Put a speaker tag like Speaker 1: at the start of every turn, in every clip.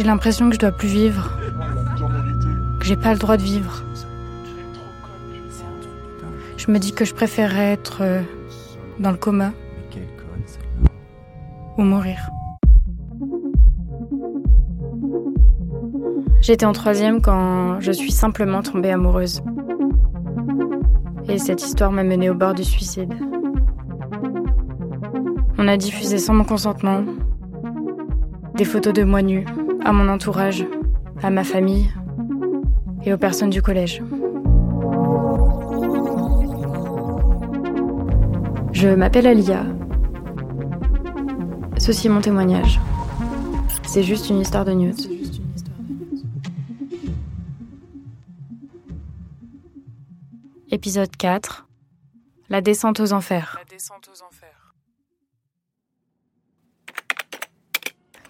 Speaker 1: J'ai l'impression que je dois plus vivre. Que j'ai pas le droit de vivre. Je me dis que je préférerais être euh, dans le coma ou mourir. J'étais en troisième quand je suis simplement tombée amoureuse. Et cette histoire m'a menée au bord du suicide. On a diffusé sans mon consentement des photos de moi nue à mon entourage, à ma famille et aux personnes du collège. Je m'appelle Alia. Ceci est mon témoignage. C'est juste une histoire de news. Épisode 4 La descente aux enfers.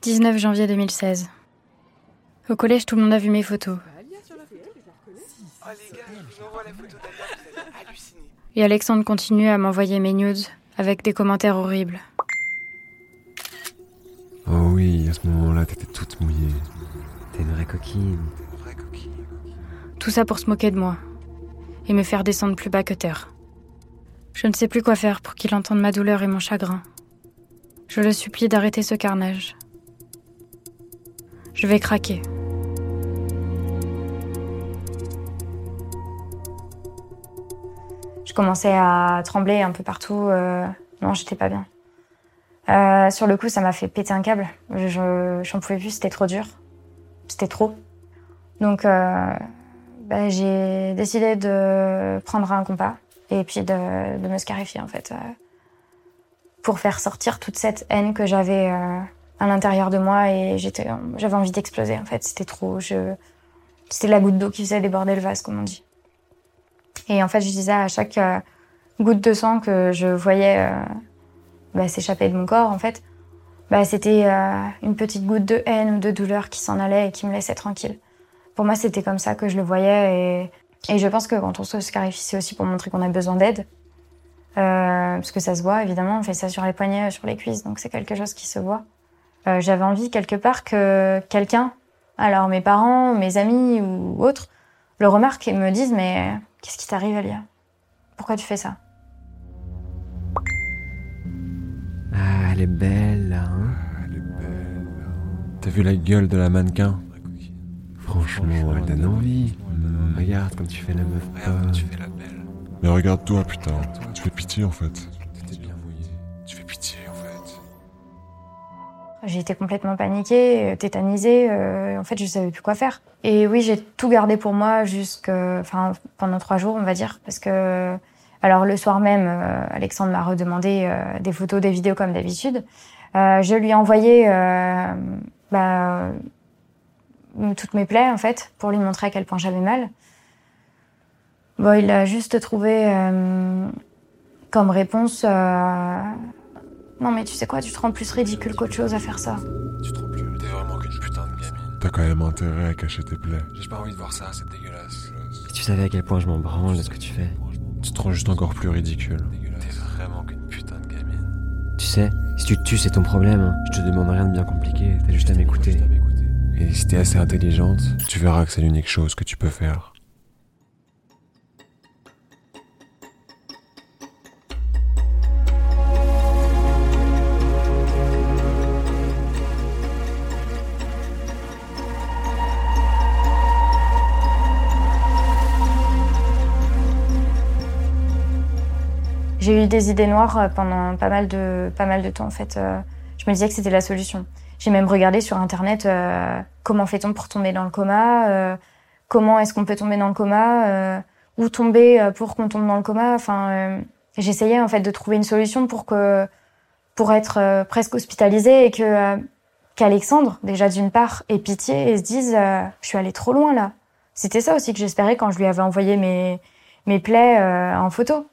Speaker 1: 19 janvier 2016. Au collège, tout le monde a vu mes photos. Et Alexandre continue à m'envoyer mes news avec des commentaires horribles.
Speaker 2: Oh oui, à ce moment-là, t'étais toute mouillée. T'es une vraie coquine.
Speaker 1: Tout ça pour se moquer de moi et me faire descendre plus bas que terre. Je ne sais plus quoi faire pour qu'il entende ma douleur et mon chagrin. Je le supplie d'arrêter ce carnage. Je vais craquer. Je commençais à trembler un peu partout. euh, Non, j'étais pas bien. Euh, sur le coup, ça m'a fait péter un câble. Je j'en pouvais plus, c'était trop dur. C'était trop. Donc, euh, bah, j'ai décidé de prendre un compas et puis de, de me scarifier en fait, euh, pour faire sortir toute cette haine que j'avais euh, à l'intérieur de moi et j'avais envie d'exploser en fait. C'était trop. Je, c'était la goutte d'eau qui faisait déborder le vase, comme on dit. Et en fait, je disais à chaque euh, goutte de sang que je voyais euh, bah, s'échapper de mon corps, en fait, bah, c'était euh, une petite goutte de haine ou de douleur qui s'en allait et qui me laissait tranquille. Pour moi, c'était comme ça que je le voyais. Et, je pense que quand on se scarifie, c'est aussi pour montrer qu'on a besoin d'aide. Parce que ça se voit, évidemment. On fait ça sur les poignets, sur les cuisses, donc c'est quelque chose qui se voit. J'avais envie, quelque part, que quelqu'un, alors mes parents, mes amis ou autres, le remarquent et me disent Mais qu'est-ce qui t'arrive, Alia? Pourquoi tu fais ça?
Speaker 2: Ah, elle est belle, là, hein
Speaker 3: T'as vu la gueule de la mannequin?
Speaker 2: Franchement, elle donne envie. Mmh, regarde comme tu fais la meuf. bonne.
Speaker 3: Mais regarde-toi, putain. Tu fais pitié en fait.
Speaker 1: J'ai été complètement paniquée, euh, tétanisée. euh, en fait, je savais plus quoi faire. Et oui, j'ai tout gardé pour moi jusque, enfin, pendant trois jours, on va dire, parce que, alors le soir même, euh, Alexandre m'a redemandé euh, des photos, des vidéos comme d'habitude. Euh, je lui ai envoyé, euh, bah, toutes mes plaies en fait, pour lui montrer à quel point j'avais mal. Bon, il a juste trouvé comme réponse. Non mais tu sais quoi, tu te rends plus ridicule qu'autre chose à faire ça.
Speaker 3: Tu te rends plus. T'es vraiment qu'une putain de gamine. T'as quand même intérêt à cacher tes plaies.
Speaker 4: J'ai pas envie de voir ça, c'est dégueulasse.
Speaker 2: Si tu savais à quel point je m'en branle de ce que tu fais.
Speaker 3: Tu te rends juste encore plus ridicule.
Speaker 4: T'es vraiment qu'une putain de gamine.
Speaker 2: Tu sais, si tu te tues, c'est ton problème. hein. Je te demande rien de bien compliqué. T'as juste à m'écouter.
Speaker 3: Et si t'es assez intelligente, tu verras que c'est l'unique chose que tu peux faire.
Speaker 1: J'ai eu des idées noires euh, pendant pas mal de, pas mal de temps en fait. Euh, Je me disais que c'était la solution. J'ai même regardé sur internet euh, comment fait-on pour tomber dans le coma, euh, comment est-ce qu'on peut tomber dans le coma, euh, où tomber pour qu'on tombe dans le coma. Enfin, j'essayais en fait de trouver une solution pour que pour être presque hospitalisée et que qu'Alexandre déjà d'une part ait pitié et se dise je suis allée trop loin là. C'était ça aussi que j'espérais quand je lui avais envoyé mes mes plaies en photo.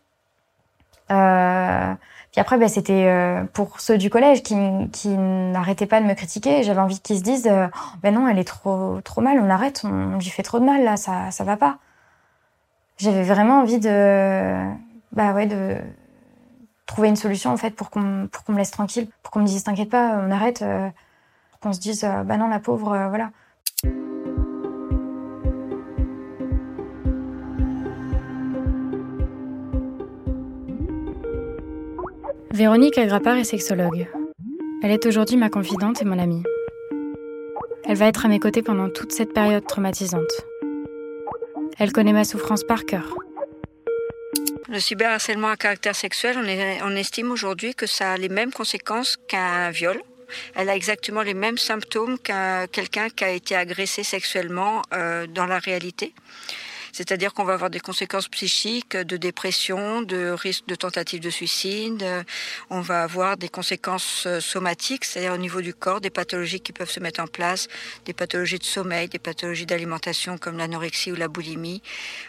Speaker 1: Euh, puis après, bah, c'était euh, pour ceux du collège qui, n'arrêtaient pas de me critiquer. J'avais envie qu'ils se disent, euh, ben non, elle est trop trop mal, on arrête, on, lui fait trop de mal là, ça ça va pas. J'avais vraiment envie de, bah ouais, de trouver une solution en fait pour qu'on pour qu'on me laisse tranquille, pour qu'on me dise t'inquiète pas, on arrête,
Speaker 5: qu'on se dise, bah non, la pauvre, voilà. Véronique Agrapar est sexologue. Elle est aujourd'hui ma confidente et mon amie. Elle va être à mes côtés pendant toute cette période traumatisante. Elle connaît ma souffrance par cœur.
Speaker 6: Le cyberharcèlement à caractère sexuel, on estime aujourd'hui que ça a les mêmes conséquences qu'un viol. Elle a exactement les mêmes symptômes qu'un quelqu'un qui a été agressé sexuellement euh, dans la réalité. C'est-à-dire qu'on va avoir des conséquences psychiques, de dépression, de risque de tentative de suicide. On va avoir des conséquences euh, somatiques, c'est-à-dire au niveau du corps, des pathologies qui peuvent se mettre en place, des pathologies de sommeil, des pathologies d'alimentation comme l'anorexie ou la boulimie.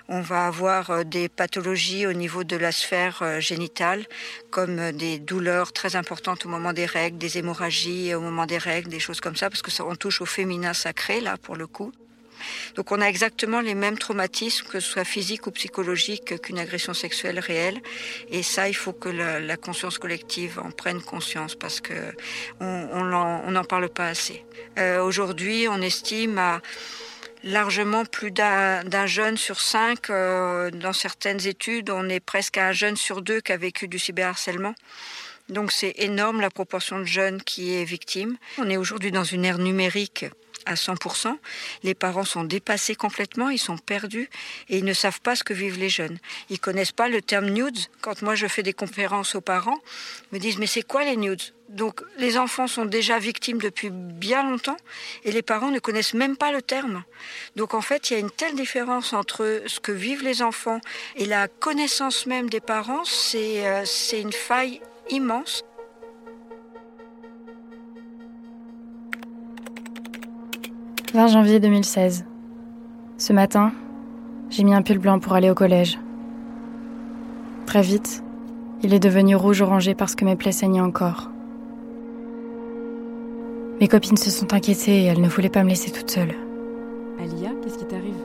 Speaker 6: On va avoir euh, des pathologies au niveau de la sphère euh, génitale, comme des douleurs très importantes au moment des règles, des hémorragies au moment des règles, des choses comme ça, parce que ça, on touche au féminin sacré, là, pour le coup. Donc on a exactement les mêmes traumatismes, que ce soit physique ou psychologique, qu'une agression sexuelle réelle. Et ça, il faut que la, conscience collective en prenne conscience parce que on n'en parle pas assez. Euh, Aujourd'hui, on estime à largement plus d'un d'un jeune sur cinq. euh, dans certaines études, on est presque à un jeune sur deux qui a vécu du cyberharcèlement. Donc c'est énorme la proportion de jeunes qui est victime. On est aujourd'hui dans une ère numérique à 100%. Les parents sont dépassés complètement, ils sont perdus et ils ne savent pas ce que vivent les jeunes. Ils connaissent pas le terme nudes. Quand moi je fais des conférences aux parents, ils me disent mais c'est quoi les nudes? Donc les enfants sont déjà victimes depuis bien longtemps et les parents ne connaissent même pas le terme. Donc en fait, il y a une telle différence entre ce que vivent les enfants et la connaissance même des parents, c'est euh, c'est une faille immense.
Speaker 5: « 20 janvier 2016. Ce matin, j'ai mis un pull blanc pour aller au collège. Très vite, il est devenu rouge-orangé parce que mes plaies saignaient encore. Mes copines se sont inquiétées et elles ne voulaient pas me laisser toute seule.
Speaker 7: Alia, qu'est-ce qui t'arrive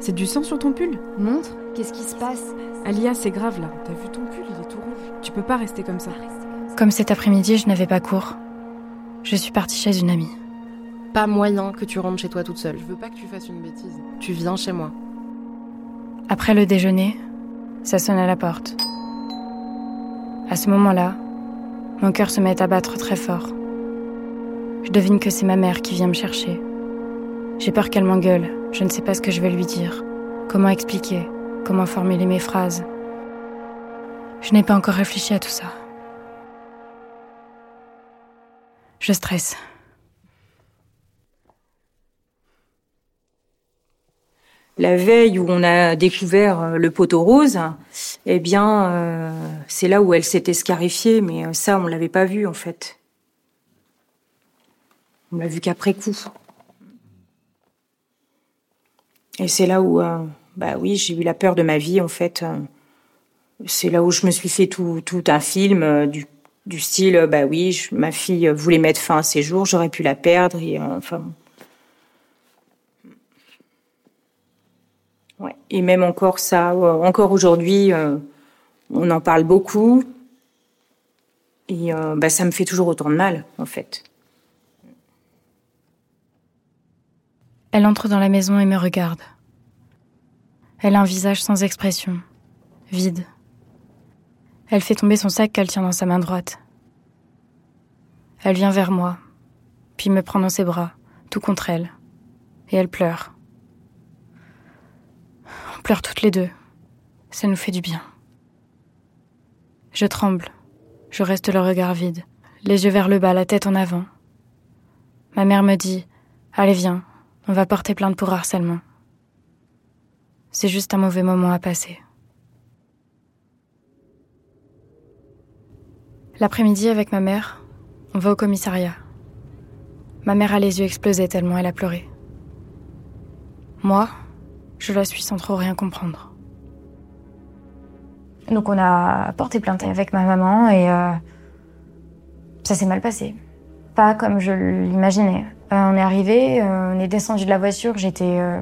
Speaker 7: C'est du sang sur ton pull
Speaker 8: Montre, qu'est-ce qui se passe
Speaker 7: Alia, c'est grave là. T'as vu ton pull, il est tout rouge. Tu peux pas rester comme ça.
Speaker 5: Comme cet après-midi, je n'avais pas cours. Je suis partie chez une amie.
Speaker 8: Pas moyen que tu rentres chez toi toute seule. Je veux pas que tu fasses une bêtise. Tu viens chez moi.
Speaker 5: Après le déjeuner, ça sonne à la porte. À ce moment-là, mon cœur se met à battre très fort. Je devine que c'est ma mère qui vient me chercher. J'ai peur qu'elle m'engueule. Je ne sais pas ce que je vais lui dire. Comment expliquer Comment formuler mes phrases Je n'ai pas encore réfléchi à tout ça. Je stresse.
Speaker 9: la veille où on a découvert euh, le poteau rose, eh bien, euh, c'est là où elle s'était scarifiée, mais euh, ça, on l'avait pas vu en fait. On l'a vu qu'après coup. Et c'est là où, euh, bah oui, j'ai eu la peur de ma vie en fait. Euh, C'est là où je me suis fait tout, tout un film euh, du, du style, bah oui, je- ma fille voulait mettre fin à ses jours, j'aurais pu la perdre, et enfin. Ouais. Et même encore ça, encore aujourd'hui, on en parle beaucoup. Et bah, ça me fait toujours autant de mal, en fait.
Speaker 5: Elle entre dans la maison et me regarde. Elle a un visage sans expression, vide. Elle fait tomber son sac qu'elle tient dans sa main droite. Elle vient vers moi, puis me prend dans ses bras, tout contre elle, et elle pleure. On pleure toutes les deux. Ça nous fait du bien. Je tremble. Je reste le regard vide, les yeux vers le bas, la tête en avant. Ma mère me dit Allez, viens, on va porter plainte pour harcèlement. C'est juste un mauvais moment à passer. L'après-midi, avec ma mère, on va au commissariat. Ma mère a les yeux explosés tellement elle a pleuré. Moi, je la suis sans trop rien comprendre. Donc on a porté plainte avec ma maman et euh, ça s'est mal passé. Pas comme je l'imaginais. Euh, on est arrivé, euh, on est descendu de la voiture, j'étais euh,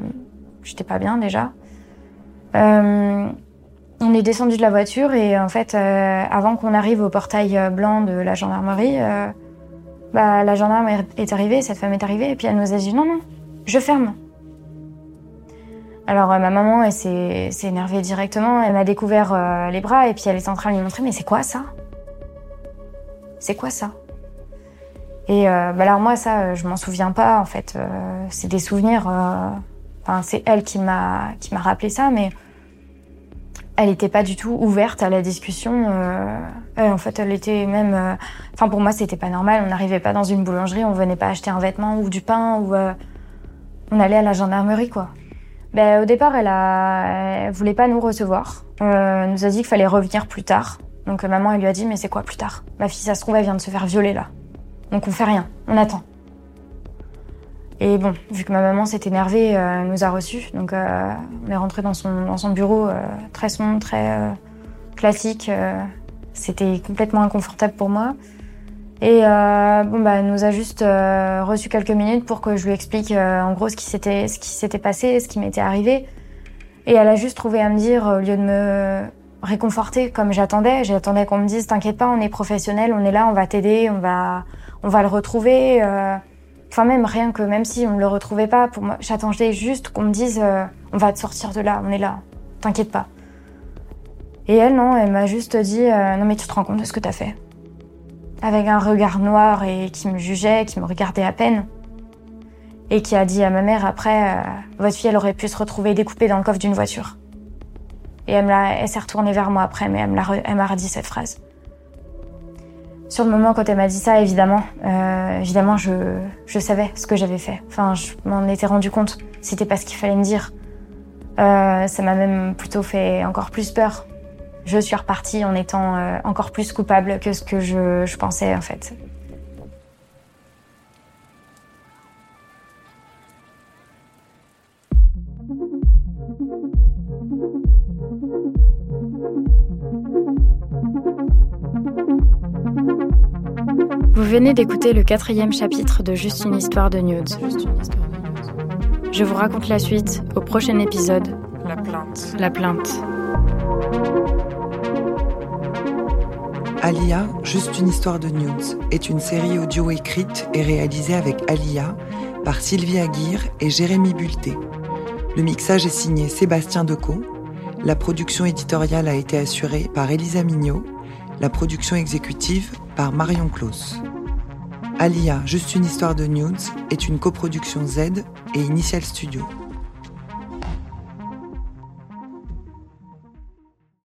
Speaker 5: pas bien déjà. On est descendu de la voiture et en fait, avant qu'on arrive au portail blanc de la gendarmerie,
Speaker 1: Bah, la gendarme est arrivée, cette femme est arrivée, et puis elle nous a dit non, non, je ferme. Alors ma maman, s'est énervée directement, elle m'a découvert les bras, et puis elle est en train de lui montrer, mais c'est quoi ça? C'est quoi ça? Et euh, bah alors moi, ça, euh, je m'en souviens pas, en fait. Euh, c'est des souvenirs. euh, Enfin, c'est elle qui m'a qui m'a rappelé ça, mais elle n'était pas du tout ouverte à la discussion. euh, elle, en fait, elle était même. euh, Enfin, pour moi, c'était pas normal. On n'arrivait pas dans une boulangerie, on venait pas acheter un vêtement ou du pain ou euh, on allait à la gendarmerie, quoi. Ben, au départ, elle a, elle voulait pas nous recevoir. Euh, elle nous a dit qu'il fallait revenir plus tard. Donc euh, maman, elle lui a dit mais c'est quoi plus tard? Ma fille, ça se trouve, elle vient de se faire violer là. Donc on fait rien, on attend. Et bon, vu que ma maman s'est énervée, euh, elle nous a reçus. Donc euh, on est rentré dans son, bureau euh, très sombre, très classique. C'était complètement inconfortable pour moi. Et bon, bah, elle nous a juste reçu quelques minutes pour que je lui explique en gros ce qui s'était ce qui s'était passé, ce qui m'était arrivé. Et elle a juste trouvé à me dire, au lieu de me réconforter comme j'attendais, j'attendais qu'on me dise T'inquiète pas, on est professionnel, on est là, on va t'aider, on va, on va le retrouver. euh. Enfin, même rien que, même si on ne le retrouvait pas, pour moi, j'attendais juste qu'on me dise euh, On va te sortir de là, on est là, t'inquiète pas. Et elle, non, elle m'a juste dit euh, Non, mais tu te rends compte de ce que t'as fait avec un regard noir et qui me jugeait, qui me regardait à peine. Et qui a dit à ma mère après, euh, votre fille, elle aurait pu se retrouver découpée dans le coffre d'une voiture. Et elle, elle s'est retournée vers moi après, mais elle m'a redit cette phrase. Sur le moment, quand elle m'a dit ça, évidemment, euh, évidemment, je, je savais ce que j'avais fait. Enfin, je m'en étais rendu compte. C'était pas ce qu'il fallait me dire. Euh, ça m'a même plutôt fait encore plus peur. Je suis repartie en étant euh, encore plus coupable que ce que je, je pensais en fait. Vous venez d'écouter le quatrième chapitre de Juste une histoire de nudes. Je vous raconte la suite au prochain épisode.
Speaker 7: La plainte.
Speaker 1: La plainte.
Speaker 10: Alia, juste une histoire de news, est une série audio écrite et réalisée avec Alia par Sylvie Aguirre et Jérémy Bulté. Le mixage est signé Sébastien Decaux. La production éditoriale a été assurée par Elisa Mignot. La production exécutive par Marion Claus. Alia, juste une histoire de news, est une coproduction Z et Initial Studio.